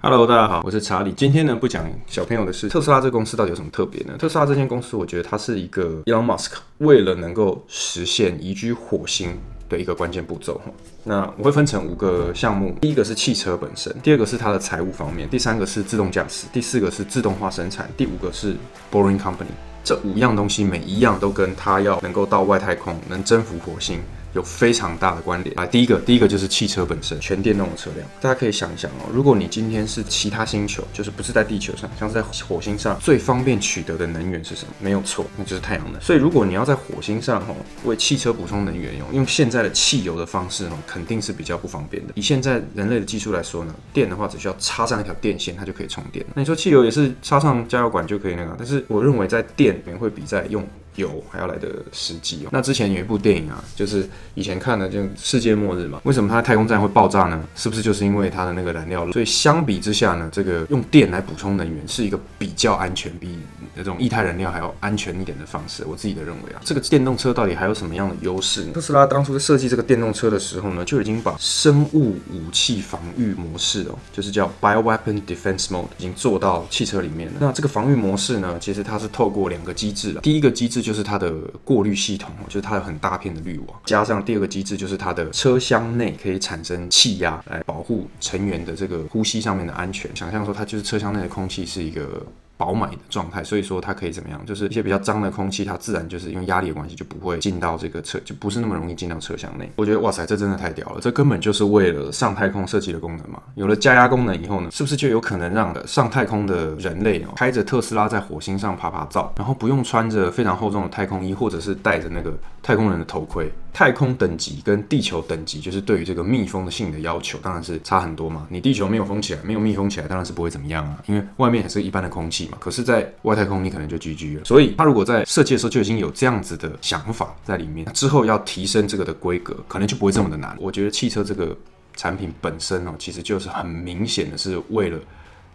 Hello，大家好，我是查理。今天呢，不讲小朋友的事。特斯拉这个公司到底有什么特别呢？特斯拉这间公司，我觉得它是一个 Elon Musk 为了能够实现移居火星的一个关键步骤。那我会分成五个项目，第一个是汽车本身，第二个是它的财务方面，第三个是自动驾驶，第四个是自动化生产，第五个是 Boring Company。这五样东西每一样都跟它要能够到外太空，能征服火星。有非常大的关联啊！第一个，第一个就是汽车本身，全电动的车辆。大家可以想一想哦，如果你今天是其他星球，就是不是在地球上，像是在火星上，最方便取得的能源是什么？没有错，那就是太阳能。所以如果你要在火星上哦，为汽车补充能源用，用现在的汽油的方式哦，肯定是比较不方便的。以现在人类的技术来说呢，电的话只需要插上一条电线，它就可以充电。那你说汽油也是插上加油管就可以那个，但是我认为在电里面会比在用。有还要来的实际哦。那之前有一部电影啊，就是以前看的，就世界末日嘛。为什么它太空站会爆炸呢？是不是就是因为它的那个燃料？所以相比之下呢，这个用电来补充能源是一个比较安全、比那种液态燃料还要安全一点的方式。我自己的认为啊，这个电动车到底还有什么样的优势？特斯拉当初在设计这个电动车的时候呢，就已经把生物武器防御模式哦，就是叫 Bioweapon Defense Mode，已经做到汽车里面了。那这个防御模式呢，其实它是透过两个机制了。第一个机制就是它的过滤系统，就是它有很大片的滤网，加上第二个机制就是它的车厢内可以产生气压，来保护成员的这个呼吸上面的安全。想象说，它就是车厢内的空气是一个。饱满的状态，所以说它可以怎么样？就是一些比较脏的空气，它自然就是因为压力的关系，就不会进到这个车，就不是那么容易进到车厢内。我觉得哇塞，这真的太屌了！这根本就是为了上太空设计的功能嘛。有了加压功能以后呢，是不是就有可能让上太空的人类哦，开着特斯拉在火星上爬爬照，然后不用穿着非常厚重的太空衣，或者是戴着那个太空人的头盔？太空等级跟地球等级，就是对于这个密封性的要求，当然是差很多嘛。你地球没有封起来，没有密封起来，当然是不会怎么样啊，因为外面也是一般的空气可是，在外太空，你可能就 GG 了。所以，他如果在设计的时候就已经有这样子的想法在里面，之后要提升这个的规格，可能就不会这么的难。我觉得汽车这个产品本身哦，其实就是很明显的是为了。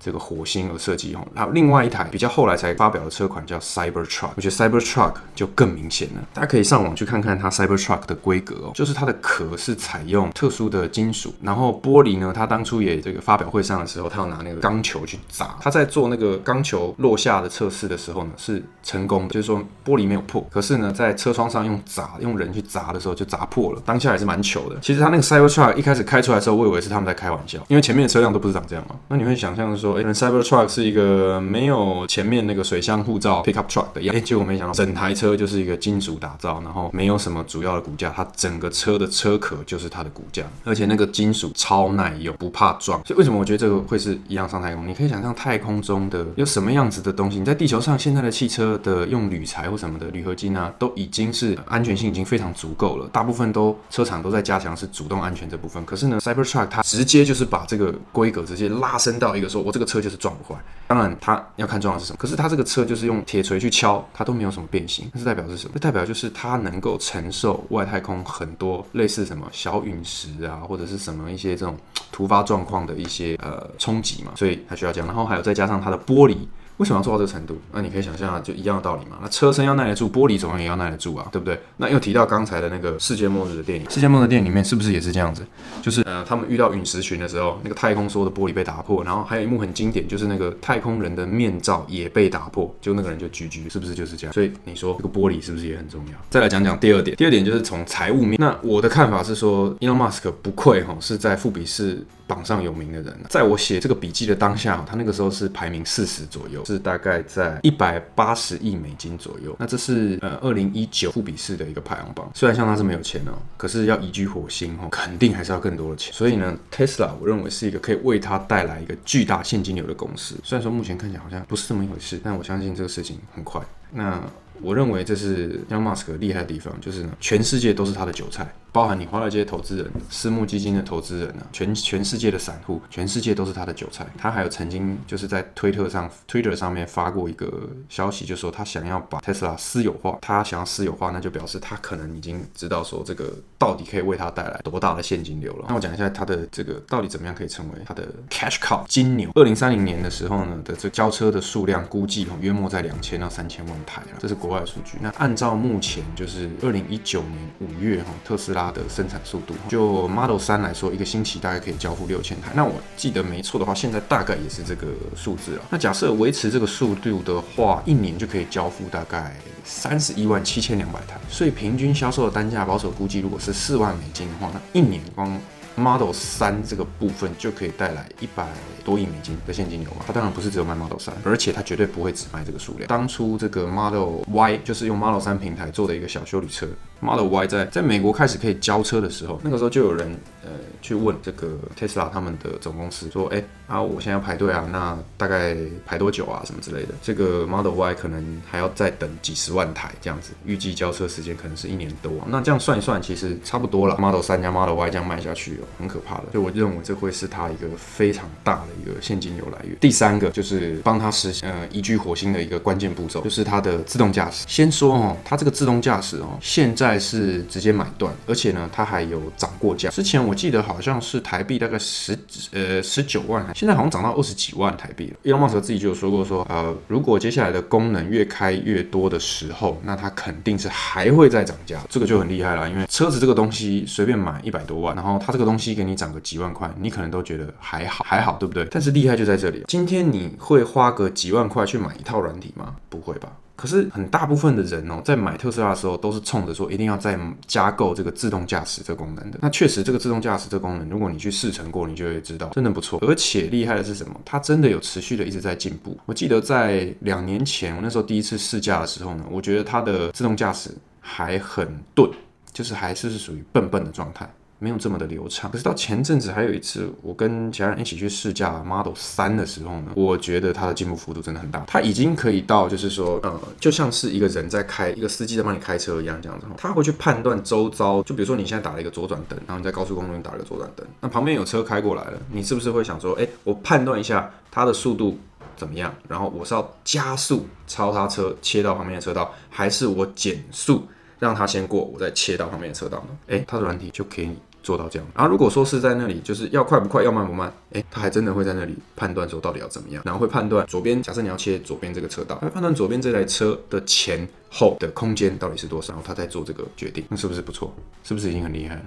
这个火星而设计哦，然后另外一台比较后来才发表的车款叫 Cyber Truck，我觉得 Cyber Truck 就更明显了。大家可以上网去看看它 Cyber Truck 的规格哦，就是它的壳是采用特殊的金属，然后玻璃呢，它当初也这个发表会上的时候，它要拿那个钢球去砸，它在做那个钢球落下的测试的时候呢，是成功的，就是说玻璃没有破。可是呢，在车窗上用砸用人去砸的时候就砸破了，当下还是蛮糗的。其实它那个 Cyber Truck 一开始开出来的时候，我以为是他们在开玩笑，因为前面的车辆都不是长这样嘛。那你会想象说。哎，Cybertruck 是一个没有前面那个水箱护罩 pickup truck 的样，哎，结果没想到整台车就是一个金属打造，然后没有什么主要的骨架，它整个车的车壳就是它的骨架，而且那个金属超耐用，不怕撞。所以为什么我觉得这个会是一样上太空？你可以想象太空中的有什么样子的东西？你在地球上现在的汽车的用铝材或什么的铝合金啊，都已经是安全性已经非常足够了，大部分都车厂都在加强是主动安全这部分。可是呢，Cybertruck 它直接就是把这个规格直接拉升到一个说，我这个。车就是撞不坏，当然它要看撞的是什么。可是它这个车就是用铁锤去敲，它都没有什么变形，那是代表是什么？这代表就是它能够承受外太空很多类似什么小陨石啊，或者是什么一些这种突发状况的一些呃冲击嘛，所以它需要这样。然后还有再加上它的玻璃。为什么要做到这个程度？那你可以想象，就一样的道理嘛。那车身要耐得住，玻璃总样也要耐得住啊，对不对？那又提到刚才的那个世界末日的电影，世界末日电影里面是不是也是这样子？就是呃，他们遇到陨石群的时候，那个太空梭的玻璃被打破，然后还有一幕很经典，就是那个太空人的面罩也被打破，就那个人就 GG，是不是就是这样？所以你说这个玻璃是不是也很重要？再来讲讲第二点，第二点就是从财务面。那我的看法是说，Elon Musk 不愧哈是在富比士榜上有名的人，在我写这个笔记的当下，他那个时候是排名四十左右，是大概在。一百八十亿美金左右，那这是呃二零一九富比士的一个排行榜。虽然像他这么有钱哦，可是要移居火星哦，肯定还是要更多的钱。所以呢，Tesla 我认为是一个可以为他带来一个巨大现金流的公司。虽然说目前看起来好像不是这么一回事，但我相信这个事情很快。那我认为这是 Elon Musk 厉害的地方，就是呢，全世界都是他的韭菜。包含你华尔街投资人、私募基金的投资人啊，全全世界的散户，全世界都是他的韭菜。他还有曾经就是在推特上，Twitter 上面发过一个消息，就说他想要把 Tesla 私有化。他想要私有化，那就表示他可能已经知道说这个到底可以为他带来多大的现金流了。那我讲一下他的这个到底怎么样可以成为他的 cash cow 金牛。二零三零年的时候呢的这交车的数量估计约莫在两千到三千万台了，这是国外数据。那按照目前就是二零一九年五月哈特斯拉。它的生产速度。就 Model 三来说，一个星期大概可以交付六千台。那我记得没错的话，现在大概也是这个数字了。那假设维持这个速度的话，一年就可以交付大概三十一万七千两百台。所以平均销售的单价保守估计，如果是四万美金的话，那一年光 Model 三这个部分就可以带来一百多亿美金的现金流嘛？它当然不是只有卖 Model 三，而且它绝对不会只卖这个数量。当初这个 Model Y 就是用 Model 三平台做的一个小修理车，Model Y 在在美国开始可以交车的时候，那个时候就有人呃去问这个 Tesla 他们的总公司说，哎啊，我现在要排队啊，那大概排多久啊？什么之类的？这个 Model Y 可能还要再等几十万台这样子，预计交车时间可能是一年多。那这样算一算，其实差不多了。Model 三加 Model Y 这样卖下去。很可怕的，所以我认为这会是它一个非常大的一个现金流来源。第三个就是帮它实现呃移居火星的一个关键步骤，就是它的自动驾驶。先说哦，它这个自动驾驶哦，现在是直接买断，而且呢，它还有涨过价。之前我记得好像是台币大概十呃十九万，现在好像涨到二十几万台币了。Elon Musk 自己就有说过说，呃，如果接下来的功能越开越多的时候，那它肯定是还会再涨价。这个就很厉害了，因为车子这个东西随便买一百多万，然后它这个东西给你涨个几万块，你可能都觉得还好，还好，对不对？但是厉害就在这里。今天你会花个几万块去买一套软体吗？不会吧。可是很大部分的人哦，在买特斯拉的时候，都是冲着说一定要再加购这个自动驾驶这个功能的。那确实，这个自动驾驶这功能，如果你去试乘过，你就会知道，真的不错。而且厉害的是什么？它真的有持续的一直在进步。我记得在两年前，我那时候第一次试驾的时候呢，我觉得它的自动驾驶还很钝，就是还是是属于笨笨的状态。没有这么的流畅。可是到前阵子还有一次，我跟其他人一起去试驾 Model 三的时候呢，我觉得它的进步幅度真的很大。它已经可以到，就是说，呃，就像是一个人在开，一个司机在帮你开车一样，这样子。他会去判断周遭，就比如说你现在打了一个左转灯，然后你在高速公路打了个左转灯，那旁边有车开过来了，你是不是会想说，哎，我判断一下它的速度怎么样？然后我是要加速超他车切到旁边的车道，还是我减速让他先过，我再切到旁边的车道呢？哎，它的软体就给你。做到这样，然后如果说是在那里，就是要快不快，要慢不慢，哎，他还真的会在那里判断说到底要怎么样，然后会判断左边，假设你要切左边这个车道，他判断左边这台车的前后的空间到底是多少，然后他再做这个决定，那是不是不错？是不是已经很厉害了？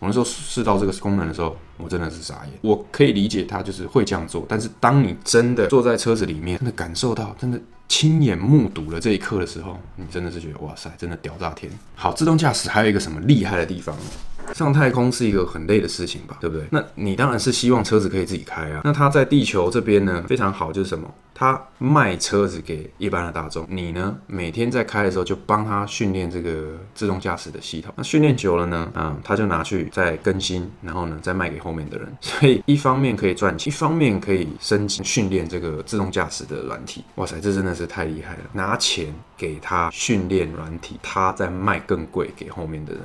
我那时候试到这个功能的时候，我真的是傻眼。我可以理解他就是会这样做，但是当你真的坐在车子里面，真的感受到，真的亲眼目睹了这一刻的时候，你真的是觉得哇塞，真的屌炸天！好，自动驾驶还有一个什么厉害的地方？上太空是一个很累的事情吧，对不对？那你当然是希望车子可以自己开啊。那它在地球这边呢，非常好，就是什么？它卖车子给一般的大众，你呢每天在开的时候就帮他训练这个自动驾驶的系统。那训练久了呢，啊，他就拿去再更新，然后呢再卖给后面的人。所以一方面可以赚钱，一方面可以升级训练这个自动驾驶的软体。哇塞，这真的是太厉害了！拿钱给他训练软体，他再卖更贵给后面的人。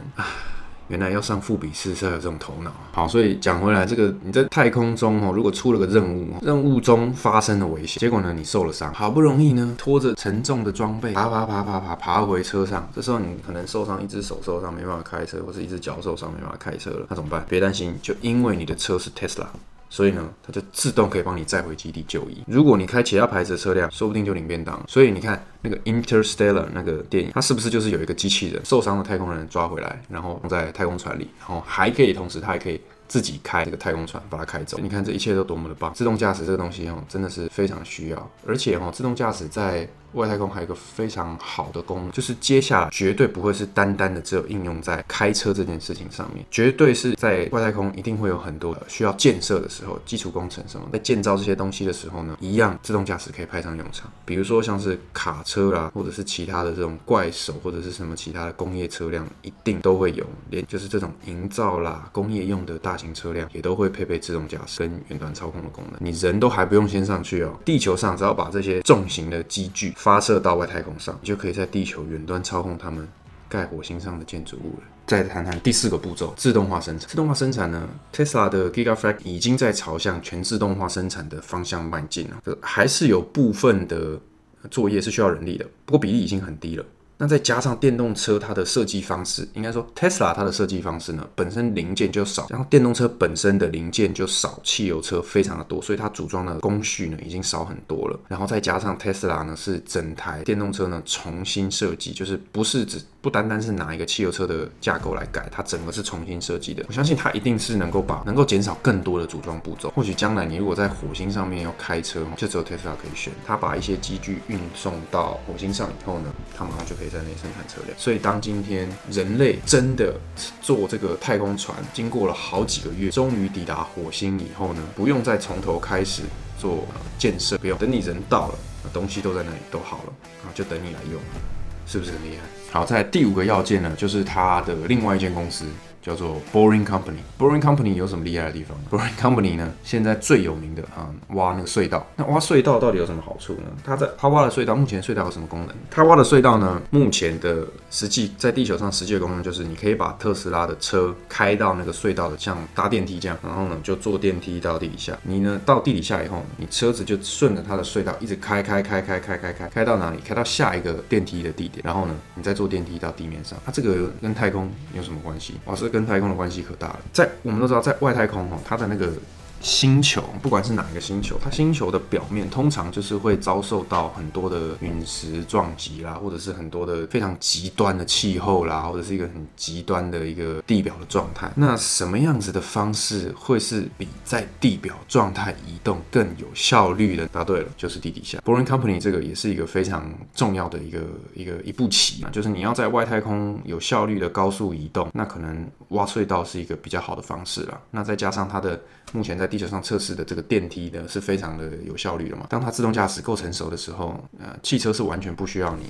原来要上副笔试是要有这种头脑。好，所以讲回来，这个你在太空中哦，如果出了个任务，任务中发生了危险，结果呢你受了伤，好不容易呢拖着沉重的装备爬爬爬爬爬爬回车上，这时候你可能受伤，一只手受伤没办法开车，或是一只脚受伤没办法开车了，那怎么办？别担心，就因为你的车是 Tesla。所以呢，它就自动可以帮你载回基地就医。如果你开其他牌子的车辆，说不定就领便当。所以你看那个 Interstellar 那个电影，它是不是就是有一个机器人受伤的太空人抓回来，然后放在太空船里，然后还可以同时它还可以自己开这个太空船把它开走。你看这一切都多么的棒！自动驾驶这个东西哦，真的是非常需要，而且哦，自动驾驶在外太空还有一个非常好的功能，就是接下来绝对不会是单单的只有应用在开车这件事情上面，绝对是在外太空一定会有很多需要建设的时候，基础工程什么，在建造这些东西的时候呢，一样自动驾驶可以派上用场。比如说像是卡车啦，或者是其他的这种怪手，或者是什么其他的工业车辆，一定都会有，连就是这种营造啦、工业用的大型车辆也都会配备自动驾驶跟远端操控的功能。你人都还不用先上去哦，地球上只要把这些重型的机具。发射到外太空上，你就可以在地球远端操控他们盖火星上的建筑物了。再谈谈第四个步骤，自动化生产。自动化生产呢，Tesla 的 Gigafact 已经在朝向全自动化生产的方向迈进了。还是有部分的作业是需要人力的，不过比例已经很低了。那再加上电动车它的设计方式，应该说 Tesla 它的设计方式呢，本身零件就少，然后电动车本身的零件就少，汽油车非常的多，所以它组装的工序呢已经少很多了。然后再加上 Tesla 呢是整台电动车呢重新设计，就是不是只。不单单是拿一个汽油车的架构来改，它整个是重新设计的。我相信它一定是能够把能够减少更多的组装步骤。或许将来你如果在火星上面要开车，就只有特斯拉可以选。它把一些机具运送到火星上以后呢，它马上就可以在那里生产车辆。所以当今天人类真的坐这个太空船，经过了好几个月，终于抵达火星以后呢，不用再从头开始做建设，不用等你人到了，东西都在那里都好了啊，就等你来用，是不是很厉害？好，在第五个要件呢，就是他的另外一间公司。叫做 Boring Company。Boring Company 有什么厉害的地方？Boring Company 呢，现在最有名的啊，挖那个隧道。那挖隧道到底有什么好处呢？它在它挖的隧道，目前隧道有什么功能？它挖的隧道呢，目前的实际在地球上实际的功能就是，你可以把特斯拉的车开到那个隧道的，像搭电梯这样，然后呢就坐电梯到地底下。你呢到地底下以后，你车子就顺着它的隧道一直开开开开开开开，开到哪里？开到下一个电梯的地点，然后呢你再坐电梯到地面上。它这个跟太空有什么关系？哇，是跟太空的关系可大了。在我们都知道，在外太空哈，它的那个。星球，不管是哪一个星球，它星球的表面通常就是会遭受到很多的陨石撞击啦，或者是很多的非常极端的气候啦，或者是一个很极端的一个地表的状态。那什么样子的方式会是比在地表状态移动更有效率的？答对了，就是地底下。Boring Company 这个也是一个非常重要的一个一个一步棋嘛，就是你要在外太空有效率的高速移动，那可能挖隧道是一个比较好的方式了。那再加上它的目前在地球上测试的这个电梯呢，是非常的有效率的嘛。当它自动驾驶够成熟的时候，呃，汽车是完全不需要你。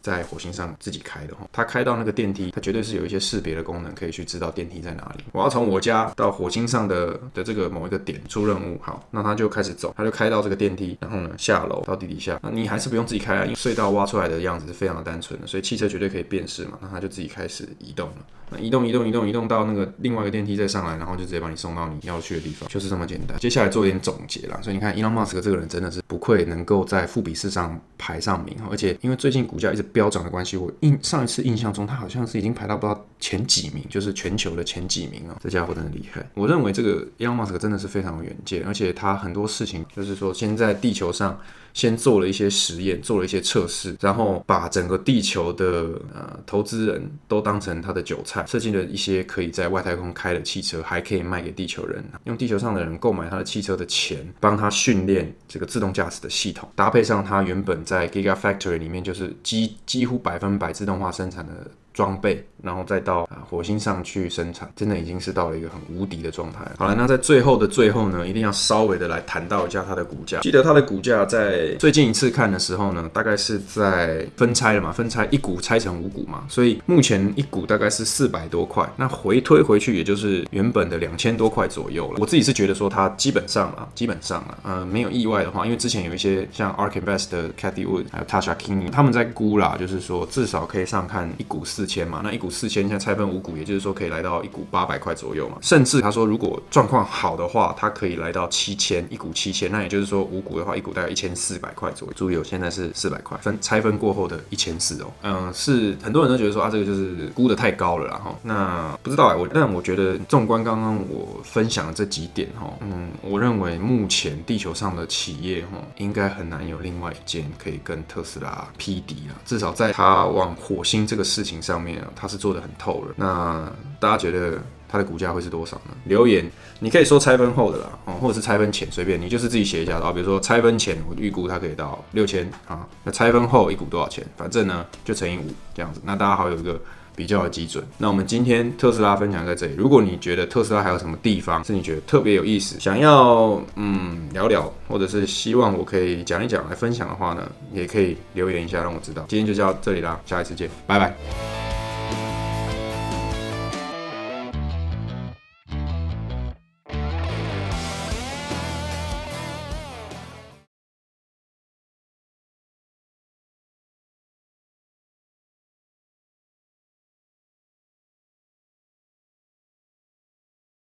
在火星上自己开的哈，它开到那个电梯，它绝对是有一些识别的功能，可以去知道电梯在哪里。我要从我家到火星上的的这个某一个点出任务，好，那它就开始走，它就开到这个电梯，然后呢下楼到地底下。那你还是不用自己开啊，因为隧道挖出来的样子是非常的单纯的，所以汽车绝对可以辨识嘛。那它就自己开始移动了，那移动移动移动移动到那个另外一个电梯再上来，然后就直接把你送到你要去的地方，就是这么简单。接下来做一点总结啦，所以你看，Elon Musk 这个人真的是不愧能够在富比士上排上名，而且因为最近股价一直飙涨的关系，我。印上一次印象中，他好像是已经排到不知道前几名，就是全球的前几名哦。这家伙真的厉害。我认为这个 Elon Musk 真的是非常有远见，而且他很多事情就是说，先在地球上先做了一些实验，做了一些测试，然后把整个地球的呃投资人都当成他的韭菜，设计了一些可以在外太空开的汽车，还可以卖给地球人，用地球上的人购买他的汽车的钱，帮他训练这个自动驾驶的系统，搭配上他原本在 Giga Factory 里面就是几几乎百分百自动化生产的装备，然后再到啊火星上去生产，真的已经是到了一个很无敌的状态。好了，那在最后的最后呢，一定要稍微的来谈到一下它的股价。记得它的股价在最近一次看的时候呢，大概是在分拆了嘛，分拆一股拆成五股嘛，所以目前一股大概是四百多块。那回推回去，也就是原本的两千多块左右了。我自己是觉得说它基本上啊，基本上啊，呃，没有意外的话，因为之前有一些像 Ark Invest 的 Cathy Wood 还有 Tasha King 他们在估啦，就是说至少可以上看一股四。千嘛，那一股四千，现在拆分五股，也就是说可以来到一股八百块左右嘛。甚至他说，如果状况好的话，它可以来到七千，一股七千。那也就是说，五股的话，一股大概一千四百块左右。注意，哦现在是四百块，分拆分过后的一千四哦。嗯，是很多人都觉得说啊，这个就是估的太高了，啦哈那不知道哎，我但我觉得纵观刚刚我分享的这几点哈，嗯，我认为目前地球上的企业哈，应该很难有另外一间可以跟特斯拉匹敌啊。至少在它往火星这个事情上。上面啊，它是做的很透了。那大家觉得它的股价会是多少呢？留言，你可以说拆分后的啦，哦，或者是拆分前，随便你就是自己写一下啊。比如说拆分前，我预估它可以到六千啊。那拆分后一股多少钱？反正呢就乘以五这样子。那大家好有一个比较的基准。那我们今天特斯拉分享在这里。如果你觉得特斯拉还有什么地方是你觉得特别有意思，想要嗯聊聊，或者是希望我可以讲一讲来分享的话呢，也可以留言一下让我知道。今天就到这里啦，下一次见，拜拜。